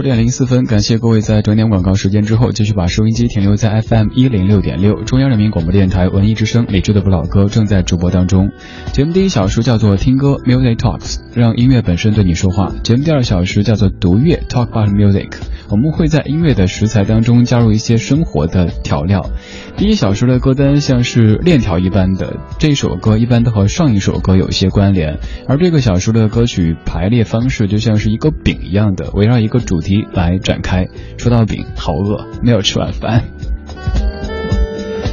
十点零四分，感谢各位在整点广告时间之后，继续把收音机停留在 FM 一零六点六，中央人民广播电台文艺之声，理智的不老歌正在直播当中。节目第一小时叫做听歌 Music Talks，让音乐本身对你说话。节目第二小时叫做读乐 Talk about Music，我们会在音乐的食材当中加入一些生活的调料。第一小时的歌单像是链条一般的，这首歌一般都和上一首歌有一些关联，而这个小时的歌曲排列方式就像是一个饼一样的，围绕一个主题。来展开，说到饼，好饿，没有吃晚饭。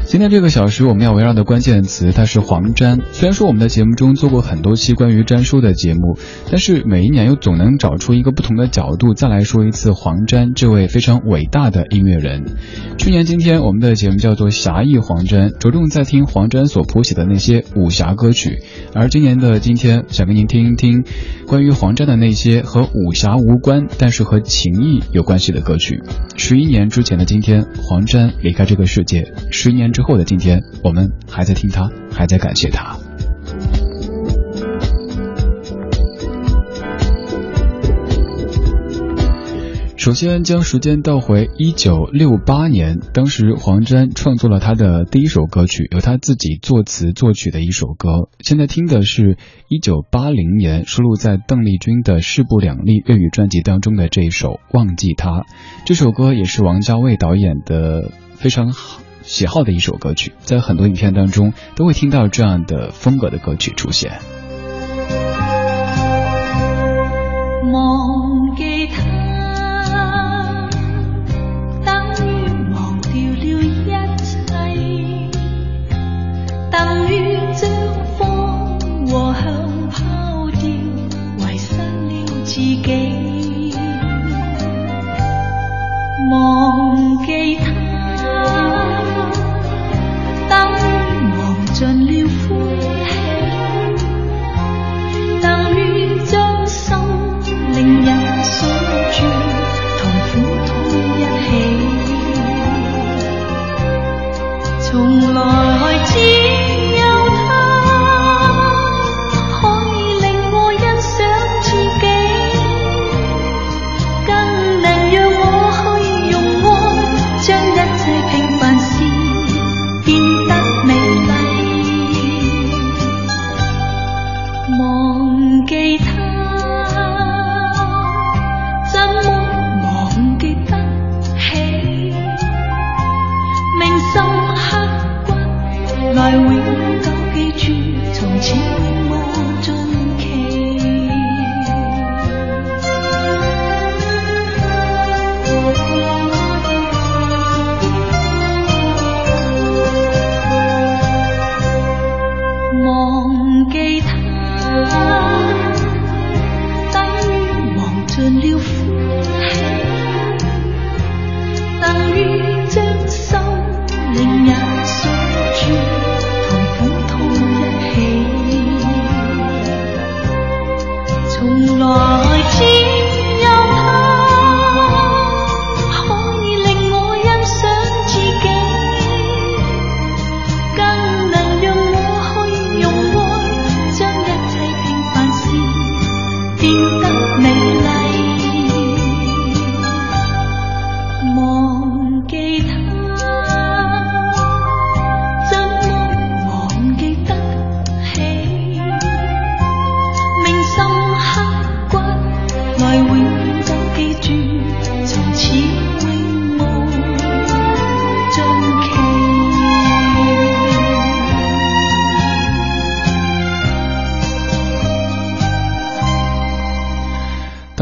今天这个小时我们要围绕的关键词，它是黄沾。虽然说我们的节目中做过很多期关于沾书的节目，但是每一年又总能找出一个不同的角度，再来说一次黄沾这位非常伟大的音乐人。去年今天我们的节目叫做侠义黄沾，着重在听黄沾所谱写的那些武侠歌曲。而今年的今天，想跟您听一听关于黄沾的那些和武侠无关，但是和情谊有关系的歌曲。十一年之前的今天，黄沾离开这个世界，十年。之后的今天，我们还在听他，还在感谢他。首先将时间倒回一九六八年，当时黄沾创作了他的第一首歌曲，由他自己作词作曲的一首歌。现在听的是一九八零年收录在邓丽君的《势不两立》粤语专辑当中的这一首《忘记他》。这首歌也是王家卫导演的非常好。喜好的一首歌曲在很多影片当中都会听到这样的风格的歌曲出现。忘记他等于忘掉了一切等于将和抛掉了自己。so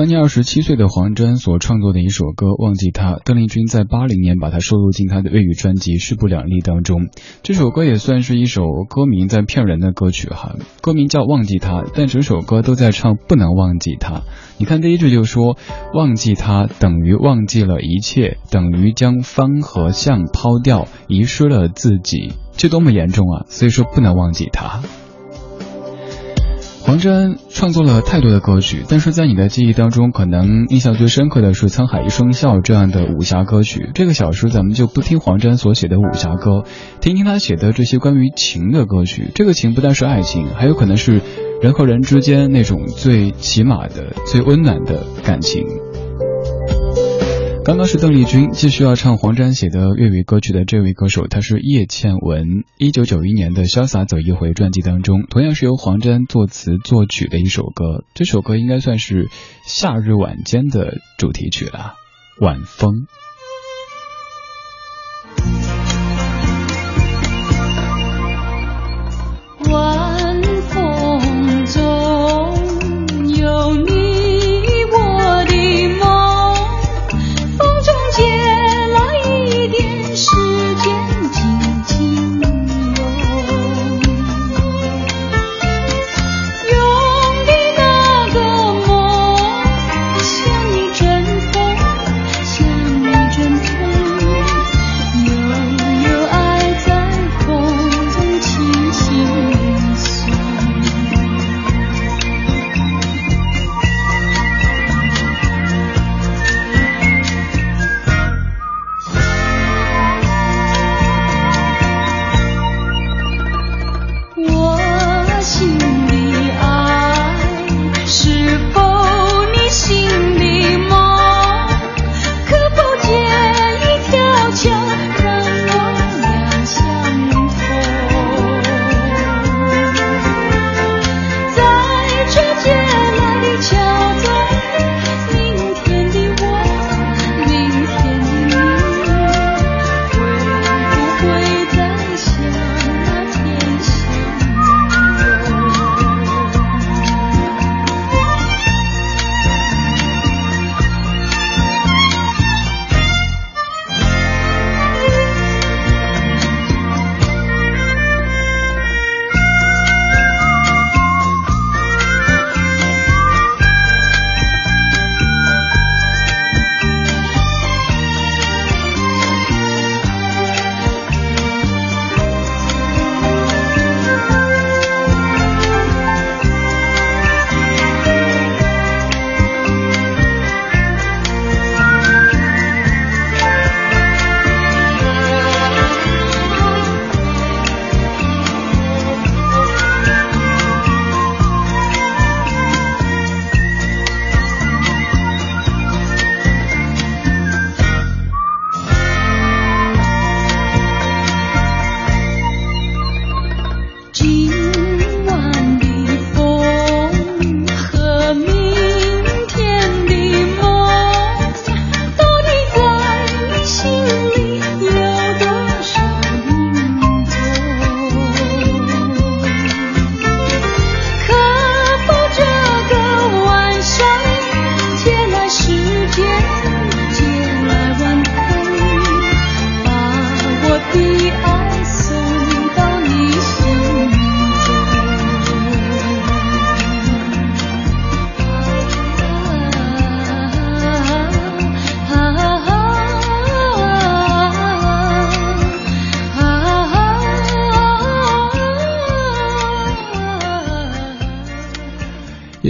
当年二十七岁的黄沾所创作的一首歌《忘记他》，邓丽君在八零年把它收录进她的粤语专辑《势不两立》当中。这首歌也算是一首歌名在骗人的歌曲哈，歌名叫《忘记他》，但整首歌都在唱不能忘记他。你看第一句就说忘记他等于忘记了一切，等于将方和向抛掉，遗失了自己，这多么严重啊！所以说不能忘记他。黄沾创作了太多的歌曲，但是在你的记忆当中，可能印象最深刻的是《沧海一声笑》这样的武侠歌曲。这个小时咱们就不听黄沾所写的武侠歌，听听他写的这些关于情的歌曲。这个情不但是爱情，还有可能是人和人之间那种最起码的、最温暖的感情。刚刚是邓丽君，继续要唱黄沾写的粤语歌曲的这位歌手，他是叶倩文。一九九一年的《潇洒走一回》传记当中，同样是由黄沾作词作曲的一首歌。这首歌应该算是夏日晚间的主题曲了，《晚风》。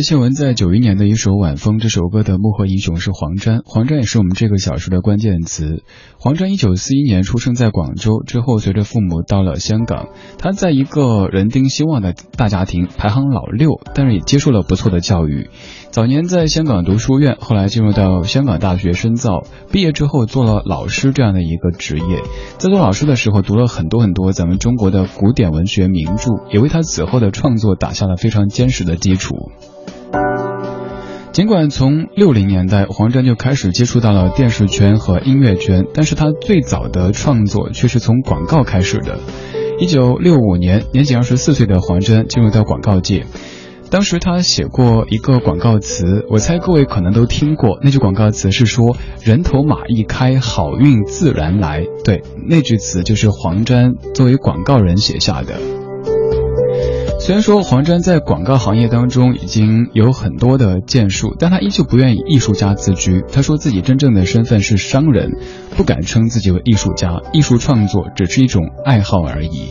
谢文在九一年的一首《晚风》这首歌的幕后英雄是黄沾，黄沾也是我们这个小时的关键词。黄沾一九四一年出生在广州，之后随着父母到了香港。他在一个人丁兴旺的大家庭，排行老六，但是也接受了不错的教育。早年在香港读书院，后来进入到香港大学深造，毕业之后做了老师这样的一个职业。在做老师的时候，读了很多很多咱们中国的古典文学名著，也为他此后的创作打下了非常坚实的基础。尽管从六零年代黄沾就开始接触到了电视圈和音乐圈，但是他最早的创作却是从广告开始的。一九六五年，年仅二十四岁的黄沾进入到广告界。当时他写过一个广告词，我猜各位可能都听过。那句广告词是说“人头马一开，好运自然来”。对，那句词就是黄沾作为广告人写下的。虽然说黄沾在广告行业当中已经有很多的建树，但他依旧不愿以艺术家自居。他说自己真正的身份是商人，不敢称自己为艺术家。艺术创作只是一种爱好而已。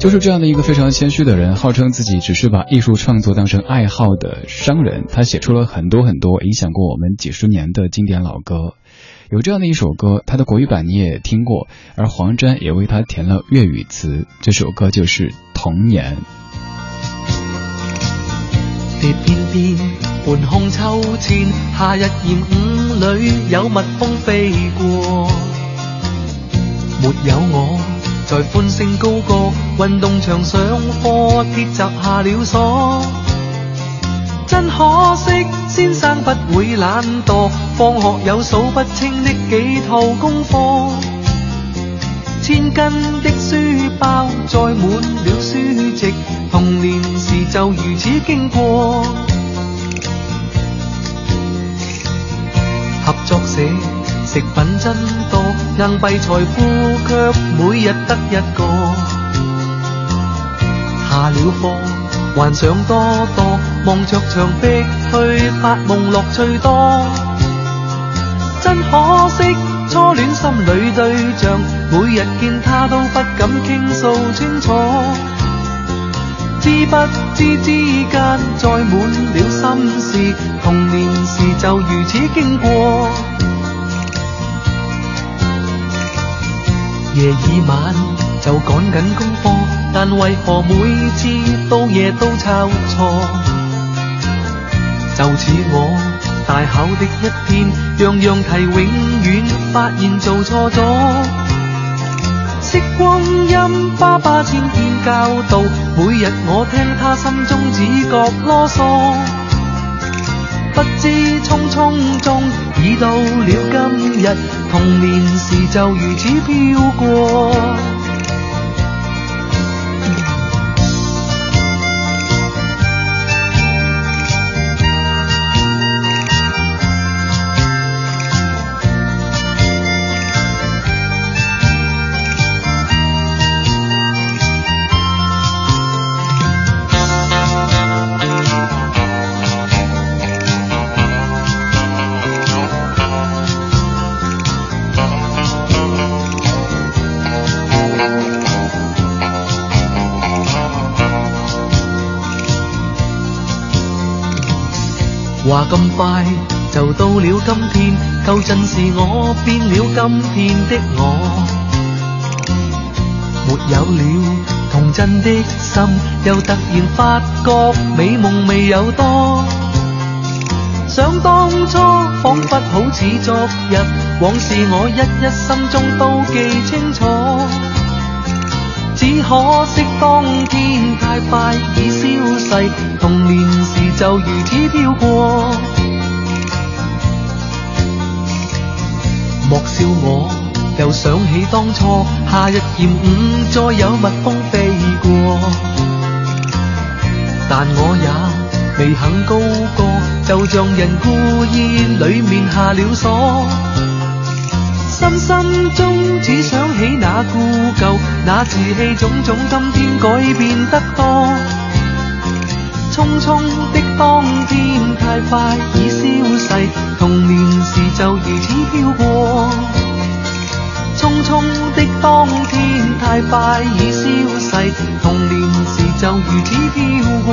就是这样的一个非常谦虚的人，号称自己只是把艺术创作当成爱好的商人。他写出了很多很多影响过我们几十年的经典老歌。有这样的一首歌，他的国语版你也听过，而黄沾也为他填了粤语词。这首歌就是《童年》。蝶翩翩半空秋千，夏日炎午里有蜜蜂飞过，没有我在欢声高歌，运动场上课，铁闸下了锁。真可惜，先生不会懒惰，放学有数不清的几套功课，千斤的书包载满了书籍。童年时就如此经过，合作社食品真多，硬币财富却每日得一个。下了课，幻想多多，望着墙壁去发梦，乐趣多。真可惜，初恋心里对象，每日见他都不敢倾诉清楚。知不知之间载满了心事，童年时就如此经过。夜已晚就赶紧功课，但为何每次到夜都抄错？就似我大考的一天，样样题永远发现做错咗。惜光阴，爸爸千遍教导，每日我听他心中只觉啰嗦。不知匆匆中已到了今日，童年时就如此飘过。到了今天，旧阵时我变了今天的我，没有了童真的心，又突然发觉美梦未有多。想当初仿佛好似昨日，往事我一一心中都记清楚。只可惜当天太快已消逝，童年时就如此飘过。莫笑我，又想起当初夏日炎午，再有蜜蜂飞过。但我也未肯高歌，就像人故意里面下了锁。心心中只想起那故旧，那稚气种种，今天改变得多。匆匆的当天太快已消逝，童年时就如此飘过。匆匆的当天太快已消逝，童年时就如此飘过。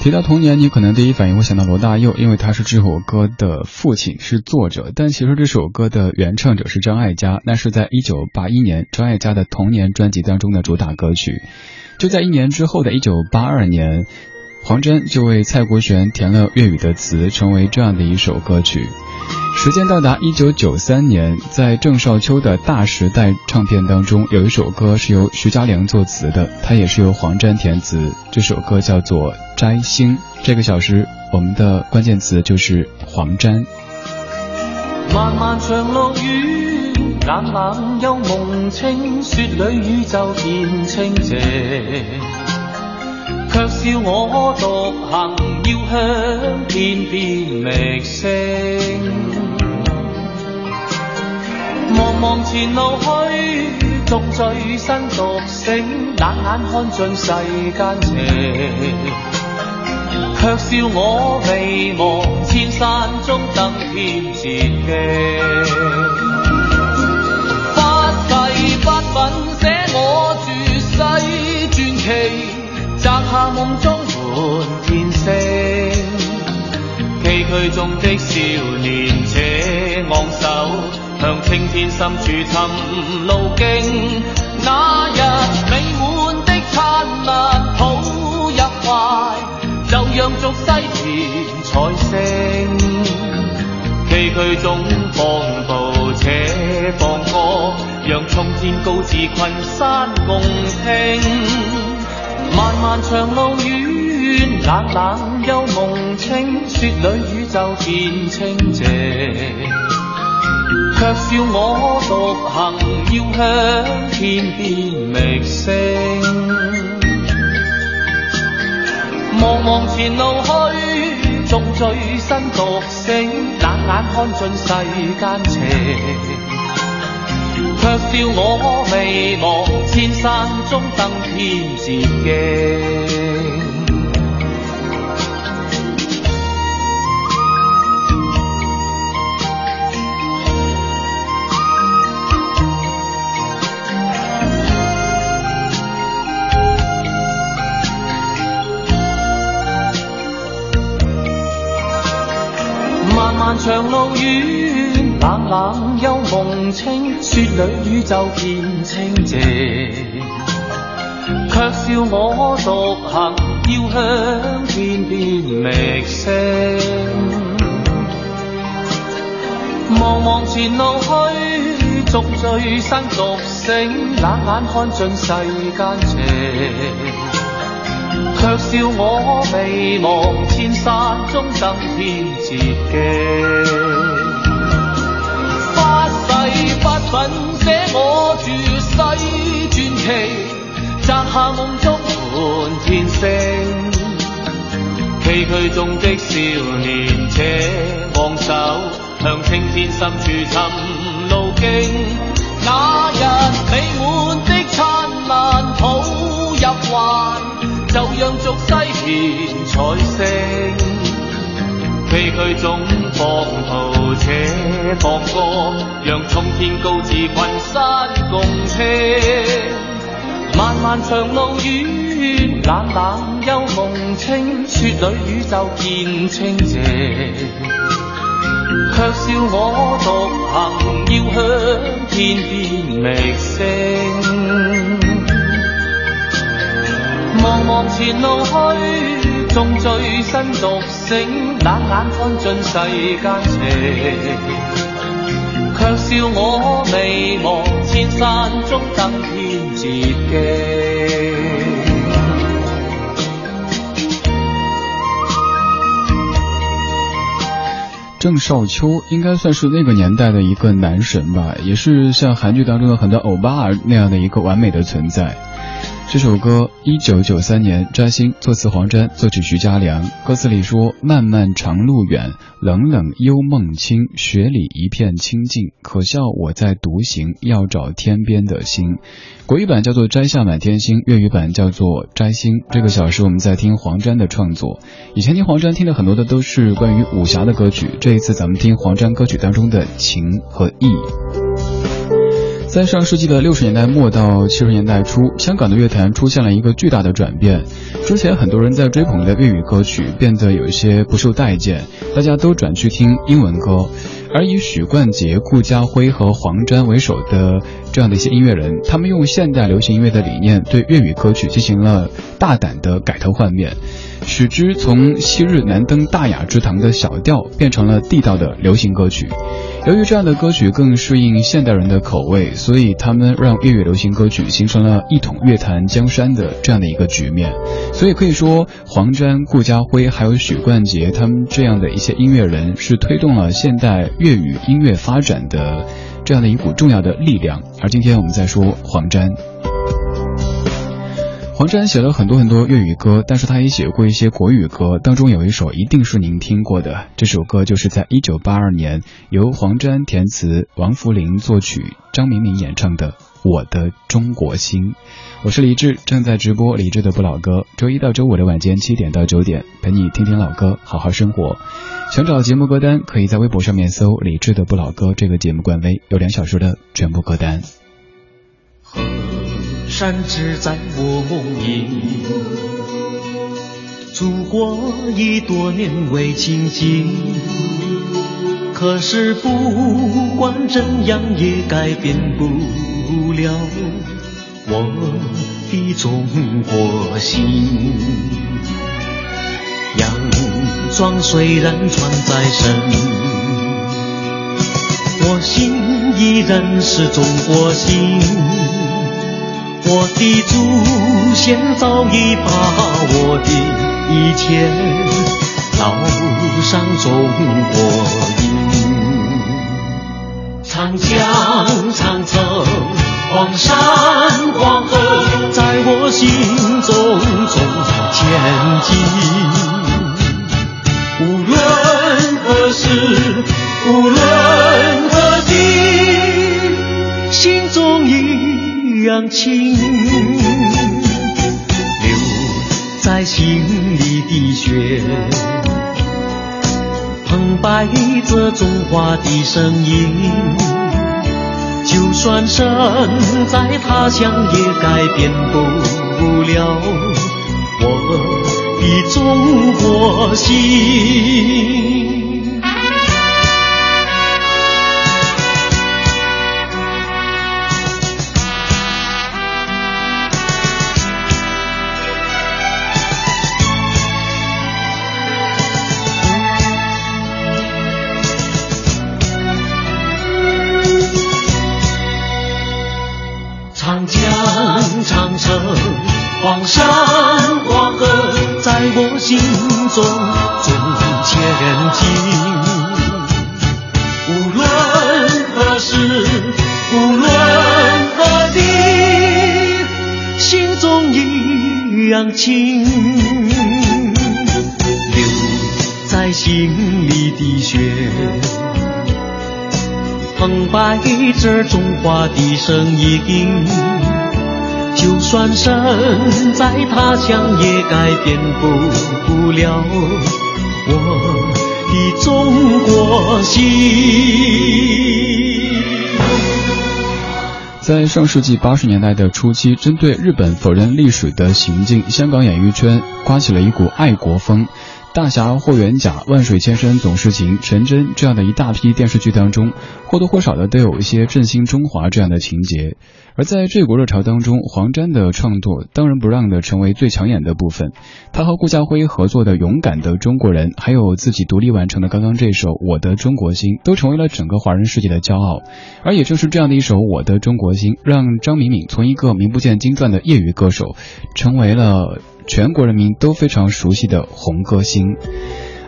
提到童年，你可能第一反应会想到罗大佑，因为他是这首歌的父亲，是作者。但其实这首歌的原唱者是张艾嘉，那是在一九八一年张艾嘉的童年专辑当中的主打歌曲。就在一年之后的一九八二年，黄沾就为蔡国权填了粤语的词，成为这样的一首歌曲。时间到达一九九三年，在郑少秋的大时代唱片当中，有一首歌是由徐佳良作词的，它也是由黄沾填词。这首歌叫做《摘星》。这个小时，我们的关键词就是黄沾。漫漫长落雨，冷冷又梦清，雪里宇宙变清静，却笑我独行，要向天边觅星。茫茫前路去，纵醉身独醒，冷眼看尽世间情。却笑我未忘千山中登天捷径，发誓不吻写我绝世传奇，梦中满天星。崎岖中的少年且昂首，向青天深处寻路径。那日美满的灿烂抱入怀。就让俗世田财星，崎岖中放步且放歌，让冲天高志群山共听。漫漫长路远，冷冷又梦清，雪里宇宙变清静，却笑我独行，要向天边觅星。茫茫前路去，纵醉身独醒，冷眼看尽世间情，却笑我未忘千山中登天捷径。漫漫长路远，冷冷又梦清，雪里宇宙变清静，却笑我独行，要向天边觅星。茫茫前路去，纵醉生独醒，冷眼看尽世间情。却笑我未忘千山中登天捷径，粉写我绝世传奇，摘下梦中满天星。崎岖中的少年且昂首，向青天深处寻路径。那日美满的灿烂抱入怀。就让俗世田财星，崎岖中放途且放歌，让冲天高志群山共听。漫漫长路远，冷冷幽梦清，雪里宇宙见清静，却笑我独行，要向天边觅星。茫茫前路去，纵醉身独醒，冷眼看尽世间情，却笑我未忘千山中登天捷径。郑少秋应该算是那个年代的一个男神吧，也是像韩剧当中的很多欧巴那样的一个完美的存在。这首歌一九九三年摘星，作词黄沾，作曲徐佳良。歌词里说：“漫漫长路远，冷冷幽梦清，雪里一片清静。可笑我在独行，要找天边的星。”国语版叫做《摘下满天星》，粤语版叫做《摘星》。这个小时我们在听黄沾的创作。以前听黄沾听的很多的都是关于武侠的歌曲，这一次咱们听黄沾歌曲当中的情和义。在上世纪的六十年代末到七十年代初，香港的乐坛出现了一个巨大的转变。之前很多人在追捧的粤语歌曲变得有一些不受待见，大家都转去听英文歌。而以许冠杰、顾嘉辉和黄沾为首的这样的一些音乐人，他们用现代流行音乐的理念对粤语歌曲进行了大胆的改头换面。使之从昔日难登大雅之堂的小调变成了地道的流行歌曲。由于这样的歌曲更适应现代人的口味，所以他们让粤语流行歌曲形成了一统乐坛江山的这样的一个局面。所以可以说，黄沾、顾家辉还有许冠杰他们这样的一些音乐人是推动了现代粤语音乐发展的这样的一股重要的力量。而今天我们在说黄沾。黄沾写了很多很多粤语歌，但是他也写过一些国语歌，当中有一首一定是您听过的。这首歌就是在一九八二年由黄沾填词、王福林作曲、张明敏演唱的《我的中国心》。我是李志，正在直播李志的不老歌。周一到周五的晚间七点到九点，陪你听听老歌，好好生活。想找节目歌单，可以在微博上面搜“李志的不老歌”这个节目官微，有两小时的全部歌单。山只在我梦里，祖国已多年未亲近。可是不管怎样也改变不了我的中国心。洋装虽然穿在身，我心依然是中国心。我的祖先早已把我的一切烙上中国印，长江、长城、黄山、黄河，在我心中中前进。无论何时，无论何地，心中一。样亲留在心里的血，澎湃着中华的声音。就算身在他乡，也改变不了我的中国心。着中华的声音。就算身在他乡，也改变不了我的中国心。在上世纪八十年代的初期，针对日本否认历史的行径，香港演艺圈刮起了一股爱国风。大侠霍元甲、万水千山总是情、陈真这样的一大批电视剧当中，或多或少的都有一些振兴中华这样的情节。而在这股热潮当中，黄沾的创作当仁不让的成为最抢眼的部分。他和顾家辉合作的《勇敢的中国人》，还有自己独立完成的刚刚这首《我的中国心》，都成为了整个华人世界的骄傲。而也正是这样的一首《我的中国心》，让张敏敏从一个名不见经传的业余歌手，成为了。全国人民都非常熟悉的红歌星，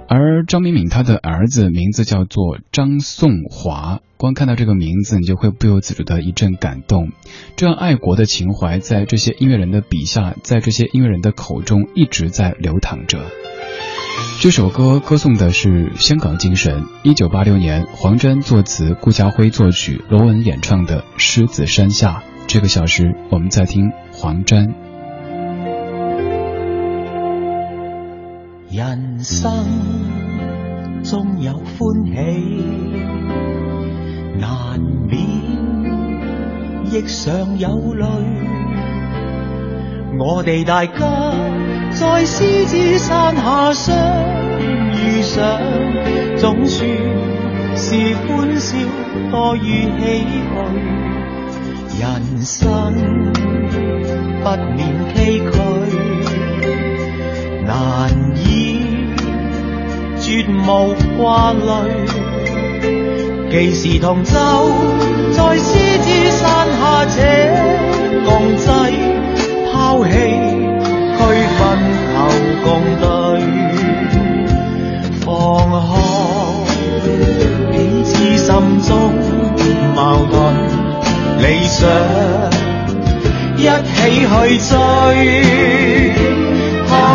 而张敏敏她的儿子名字叫做张颂华，光看到这个名字，你就会不由自主的一阵感动。这样爱国的情怀，在这些音乐人的笔下，在这些音乐人的口中一直在流淌着。这首歌歌颂的是香港精神。一九八六年，黄沾作词，顾家辉作曲，罗文演唱的《狮子山下》。这个小时，我们在听黄沾。人生中有欢喜，难免亦常有泪。我哋大家在狮子山下相遇上，总算是欢笑多于唏嘘。人生不免崎岖。难以绝无挂虑，既是同舟在狮子山下这共济，抛弃区分求共对，放开彼此心中矛盾。理想，一起去追。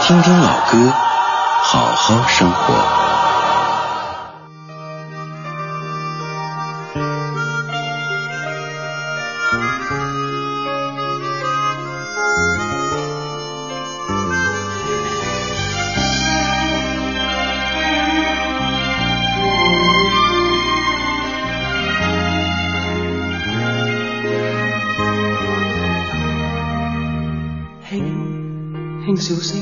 听听老歌，好好生活。笑声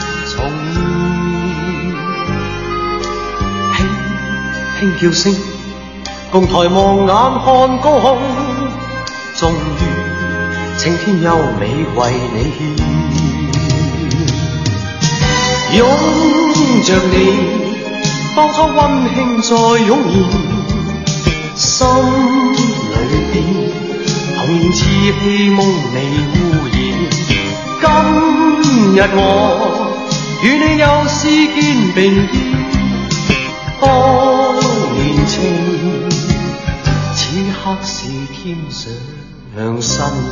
重现，轻轻叫声，共抬望眼看高空，终于青天优美为你献，拥着你，当初温馨再涌现，心里边童年稚气梦未污染。今日我与你又是肩并肩，当年情，此刻是添上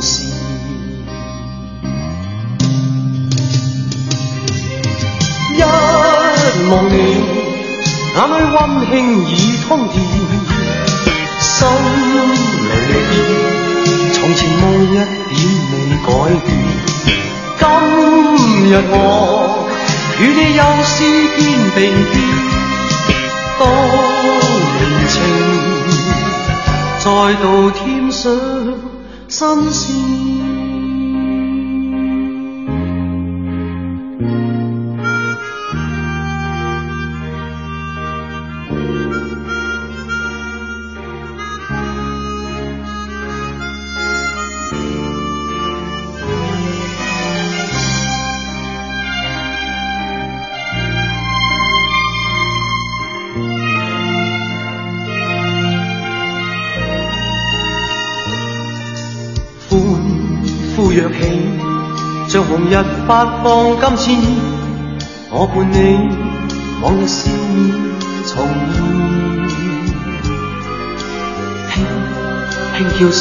新鲜。一望你，眼里温馨已通电，心里边从前梦一点未改变。今日我与你又是肩并肩，当年情再度添上新鲜。日发放金箭，我伴你往日笑面重现。轻轻叫声，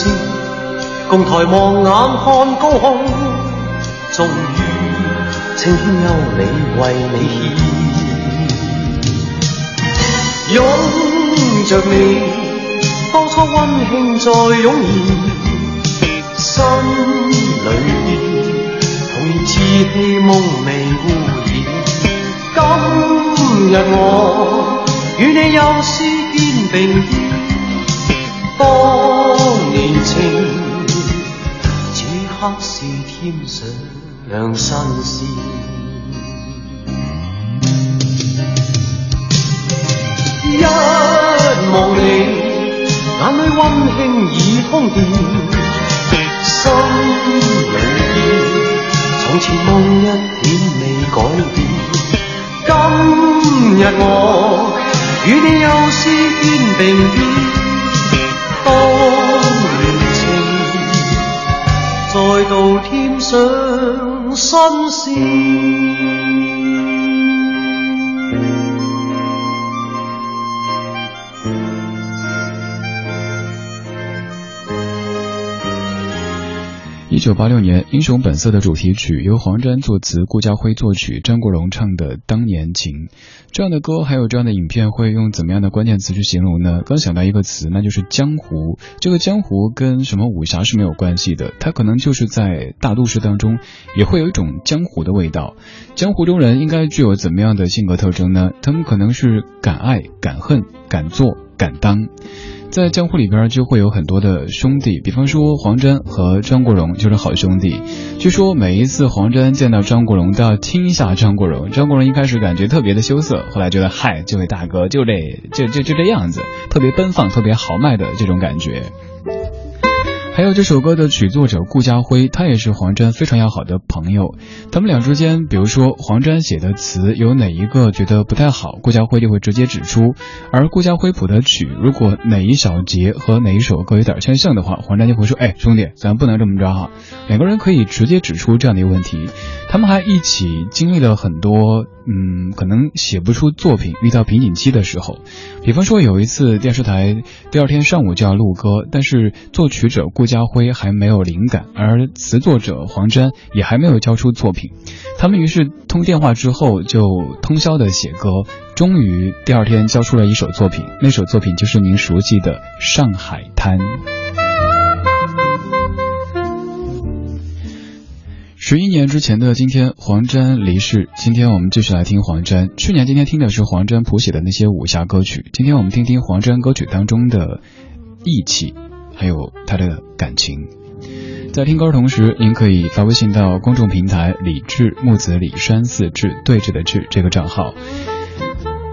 共抬望眼看高空，终于青天优美为你献。拥着你，当初温馨再涌现，心。里边童年稚气梦未污染。今日我与你又是肩并肩，当年情，此刻是添上新鲜。一望你，眼里温馨已通电。心里边，从前梦一点未改变。今日我与你又是肩并肩，当年情再度添上新鲜。一九八六年《英雄本色》的主题曲由黄沾作词，顾嘉辉作曲，张国荣唱的《当年情》。这样的歌还有这样的影片，会用怎么样的关键词去形容呢？刚想到一个词，那就是江湖。这个江湖跟什么武侠是没有关系的，它可能就是在大都市当中也会有一种江湖的味道。江湖中人应该具有怎么样的性格特征呢？他们可能是敢爱敢恨、敢做敢当。在江湖里边就会有很多的兄弟，比方说黄沾和张国荣就是好兄弟。据说每一次黄沾见到张国荣都要亲一下张国荣，张国荣一开始感觉特别的羞涩，后来觉得嗨，这位大哥就这就就就这样子，特别奔放、特别豪迈的这种感觉。还有这首歌的曲作者顾家辉，他也是黄沾非常要好的朋友。他们俩之间，比如说黄沾写的词有哪一个觉得不太好，顾家辉就会直接指出；而顾家辉谱的曲，如果哪一小节和哪一首歌有点相像的话，黄沾就会说：“哎，兄弟，咱不能这么着哈。”两个人可以直接指出这样的一个问题。他们还一起经历了很多。嗯，可能写不出作品，遇到瓶颈期的时候，比方说有一次电视台第二天上午就要录歌，但是作曲者顾家辉还没有灵感，而词作者黄沾也还没有交出作品，他们于是通电话之后就通宵的写歌，终于第二天交出了一首作品，那首作品就是您熟悉的《上海滩》。十一年之前的今天，黄沾离世。今天我们继续来听黄沾。去年今天听的是黄沾谱写的那些武侠歌曲，今天我们听听黄沾歌曲当中的义气，还有他的感情。在听歌同时，您可以发微信到公众平台“李志木子李山寺志对峙的志”这个账号。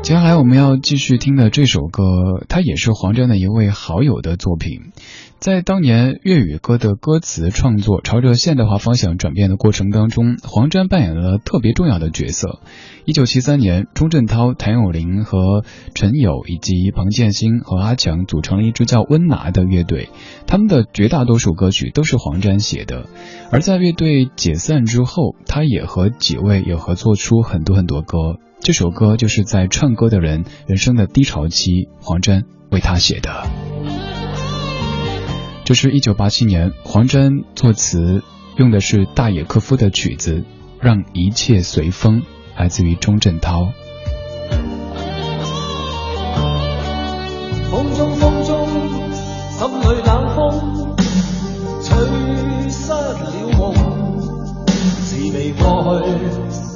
接下来我们要继续听的这首歌，它也是黄沾的一位好友的作品。在当年粤语歌的歌词创作朝着现代化方向转变的过程当中，黄沾扮演了特别重要的角色。一九七三年，钟镇涛、谭咏麟和陈友以及彭建新和阿强组成了一支叫温拿的乐队，他们的绝大多数歌曲都是黄沾写的。而在乐队解散之后，他也和几位也合作出很多很多歌。这首歌就是在唱歌的人人生的低潮期，黄沾为他写的。这是一九八七年，黄沾作词，用的是大野克夫的曲子《让一切随风》，来自于钟镇涛。风中风中，心里冷风，吹失了梦，事未过去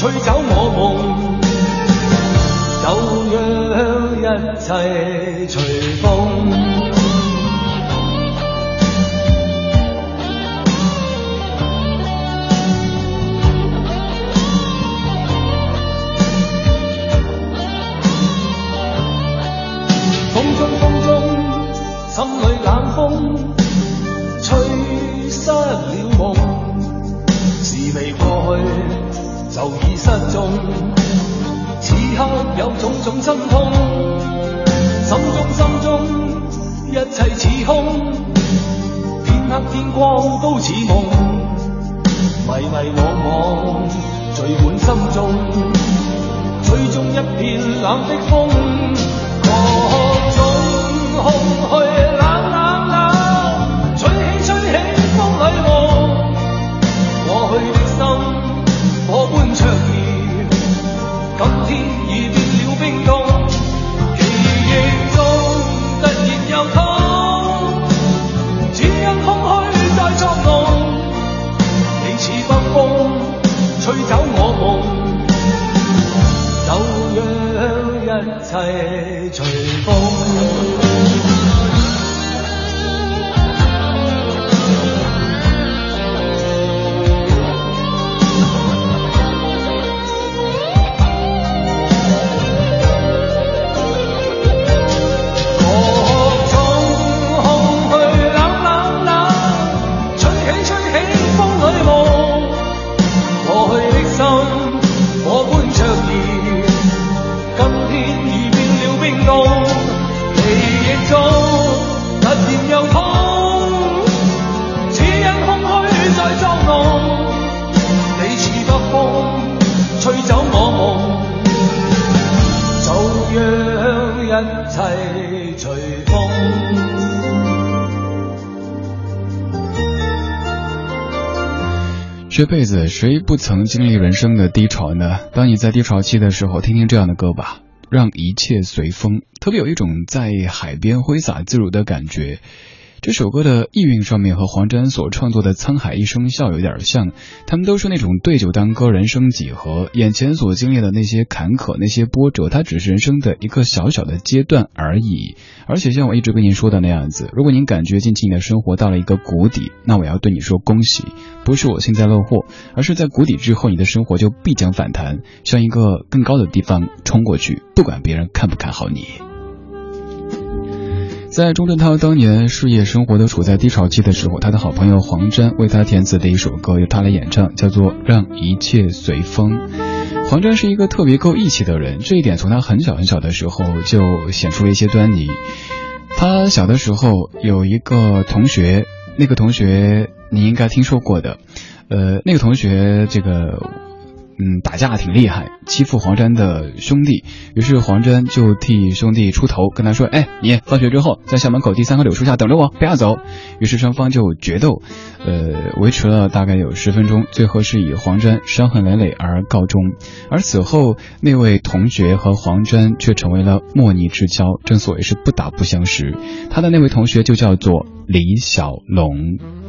吹走我梦就让一切随风风中风中心里冷风吹失了梦是未过去就已失踪。此刻有种种心痛，心中心中一切似空，天黑天光都似梦，迷迷惘惘聚满心中，吹中一片冷的风，这辈子谁不曾经历人生的低潮呢？当你在低潮期的时候，听听这样的歌吧，让一切随风，特别有一种在海边挥洒自如的感觉。这首歌的意蕴上面和黄沾所创作的《沧海一声笑》有点像，他们都是那种对酒当歌，人生几何，眼前所经历的那些坎坷、那些波折，它只是人生的一个小小的阶段而已。而且像我一直跟您说的那样子，如果您感觉近期你的生活到了一个谷底，那我要对你说恭喜，不是我幸灾乐祸，而是在谷底之后，你的生活就必将反弹，向一个更高的地方冲过去，不管别人看不看好你。在钟镇涛当年事业生活都处在低潮期的时候，他的好朋友黄沾为他填词的一首歌由他来演唱，叫做《让一切随风》。黄沾是一个特别够义气的人，这一点从他很小很小的时候就显出了一些端倪。他小的时候有一个同学，那个同学你应该听说过的，呃，那个同学这个。嗯，打架挺厉害，欺负黄沾的兄弟。于是黄沾就替兄弟出头，跟他说：“哎，你放学之后在校门口第三棵柳树下等着我，不要走。”于是双方就决斗，呃，维持了大概有十分钟，最后是以黄沾伤痕累累而告终。而此后，那位同学和黄沾却成为了莫逆之交，正所谓是不打不相识。他的那位同学就叫做李小龙。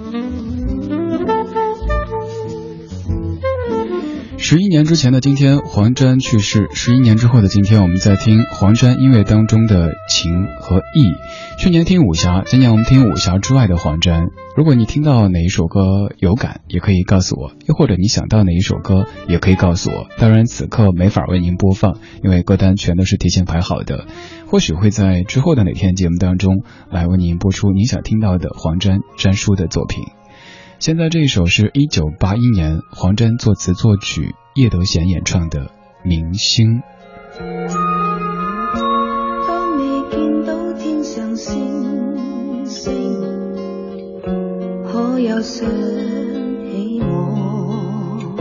十一年之前的今天，黄沾去世；十一年之后的今天，我们在听黄沾音乐当中的情和义。去年听武侠，今年我们听武侠之外的黄沾。如果你听到哪一首歌有感，也可以告诉我；又或者你想到哪一首歌，也可以告诉我。当然，此刻没法为您播放，因为歌单全都是提前排好的。或许会在之后的哪天节目当中来为您播出您想听到的黄沾沾叔的作品。现在这一首是一九八一年黄沾作词作曲，叶德娴演唱的《明星》。当你见到天上星星，可有想起我？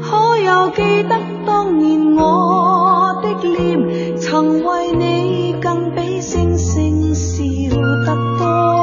可有记得当年我的脸，曾为你更比星星笑得多？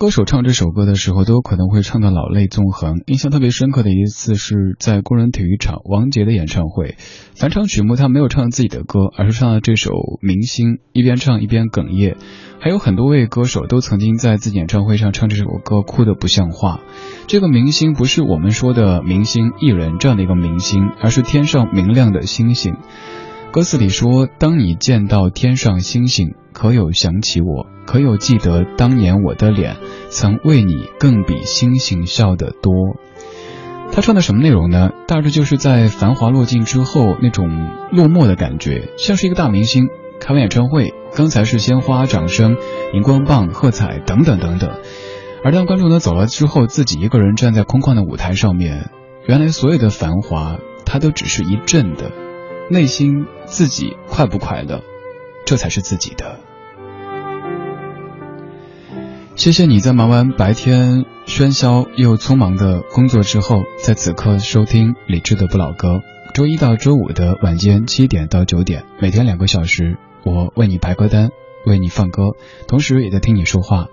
歌手唱这首歌的时候，都有可能会唱得老泪纵横。印象特别深刻的一次是在工人体育场王杰的演唱会，返场曲目他没有唱自己的歌，而是唱了这首《明星》，一边唱一边哽咽。还有很多位歌手都曾经在自己演唱会上唱这首歌，哭得不像话。这个明星不是我们说的明星艺人这样的一个明星，而是天上明亮的星星。歌词里说：“当你见到天上星星，可有想起我？可有记得当年我的脸，曾为你更比星星笑得多？”他唱的什么内容呢？大致就是在繁华落尽之后那种落寞的感觉，像是一个大明星开完演唱会。刚才是鲜花、掌声、荧光棒、喝彩等等等等，而当观众呢走了之后，自己一个人站在空旷的舞台上面，原来所有的繁华，它都只是一阵的，内心自己快不快乐，这才是自己的。谢谢你在忙完白天喧嚣又匆忙的工作之后，在此刻收听李智的不老歌，周一到周五的晚间七点到九点，每天两个小时。我为你排歌单，为你放歌，同时也在听你说话。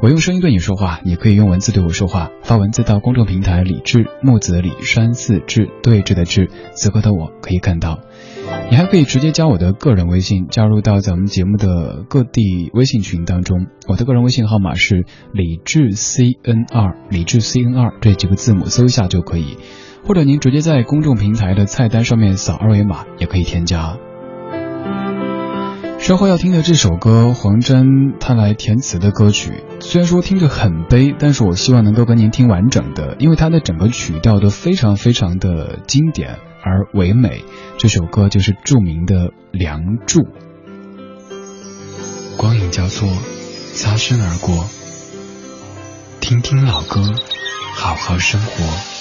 我用声音对你说话，你可以用文字对我说话。发文字到公众平台“李智木子李山寺志对峙的志”，此刻的我可以看到。你还可以直接加我的个人微信，加入到咱们节目的各地微信群当中。我的个人微信号码是李志 C N 二，李志 C N 二这几个字母搜一下就可以，或者您直接在公众平台的菜单上面扫二维码也可以添加。稍后要听的这首歌，黄沾他来填词的歌曲，虽然说听着很悲，但是我希望能够跟您听完整的，因为它的整个曲调都非常非常的经典而唯美。这首歌就是著名的《梁祝》。光影交错，擦身而过，听听老歌，好好生活。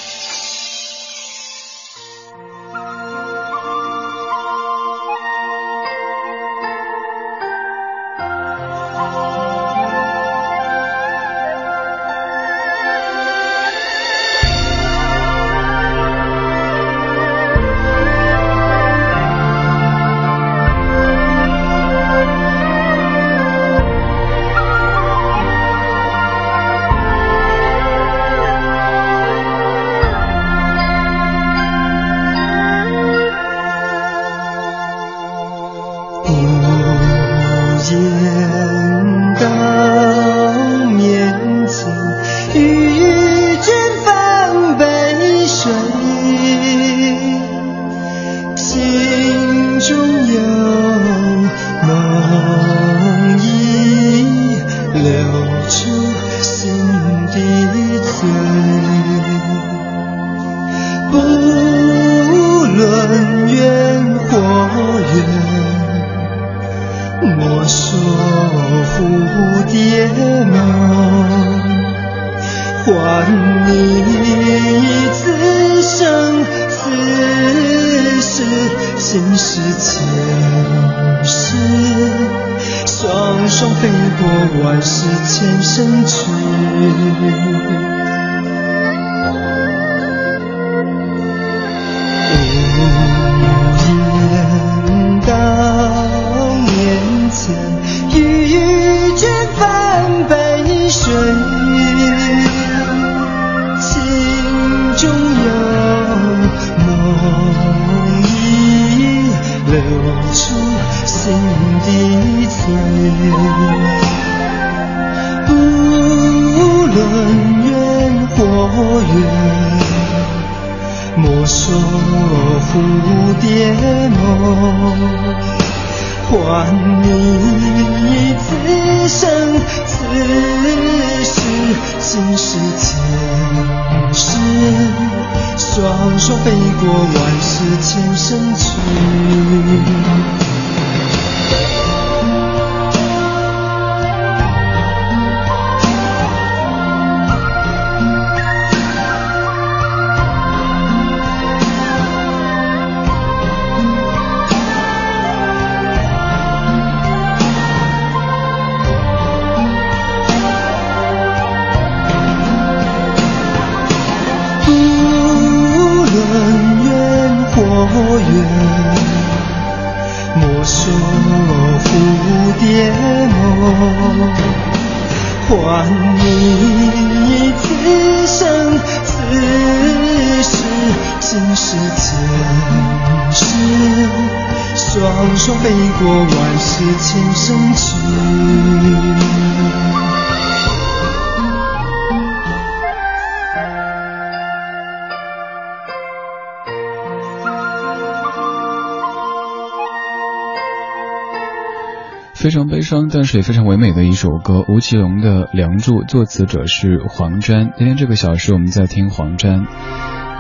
万事前生去。蝶梦，非常悲伤，但是也非常唯美的一首歌，吴奇隆的《梁祝》，作词者是黄沾。今天这个小时我们在听黄沾。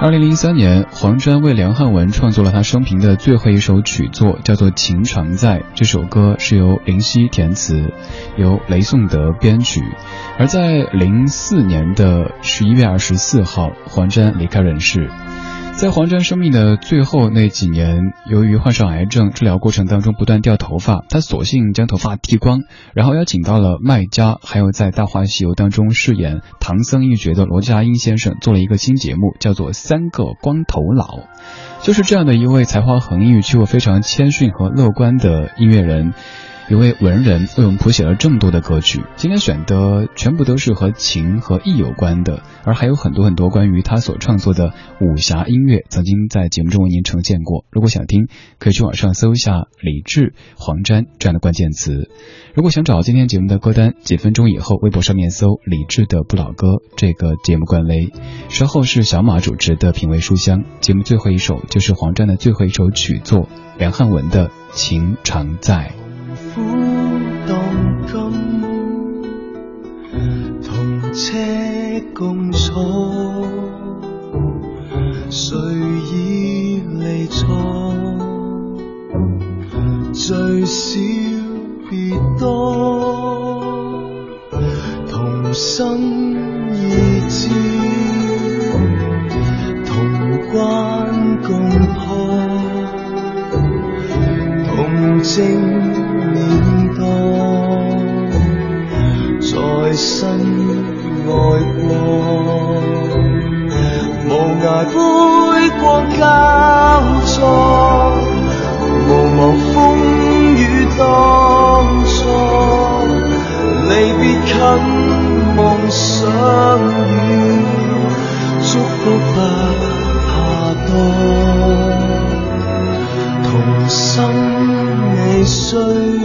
二零零三年，黄沾为梁汉文创作了他生平的最后一首曲作，叫做《情常在》。这首歌是由林夕填词，由雷颂德编曲。而在零四年的十一月二十四号，黄沾离开人世。在黄沾生命的最后那几年，由于患上癌症，治疗过程当中不断掉头发，他索性将头发剃光，然后邀请到了麦家，还有在《大话西游》当中饰演唐僧一角的罗家英先生，做了一个新节目，叫做《三个光头佬》。就是这样的一位才华横溢却又非常谦逊和乐观的音乐人。一位文人为我们谱写了这么多的歌曲，今天选的全部都是和情和义有关的，而还有很多很多关于他所创作的武侠音乐，曾经在节目中为您呈现过。如果想听，可以去网上搜一下李志、黄沾这样的关键词。如果想找今天节目的歌单，几分钟以后微博上面搜李志的不老歌这个节目官微。稍后是小马主持的品味书香，节目最后一首就是黄沾的最后一首曲作，梁汉文的《情常在》。苦当今，同车共坐，谁已离座？最少别多，同生异志，同关共破，同证。在身爱过，无涯杯光交错，无望风雨当初，离别近梦相遇，祝福不怕多，同心未衰。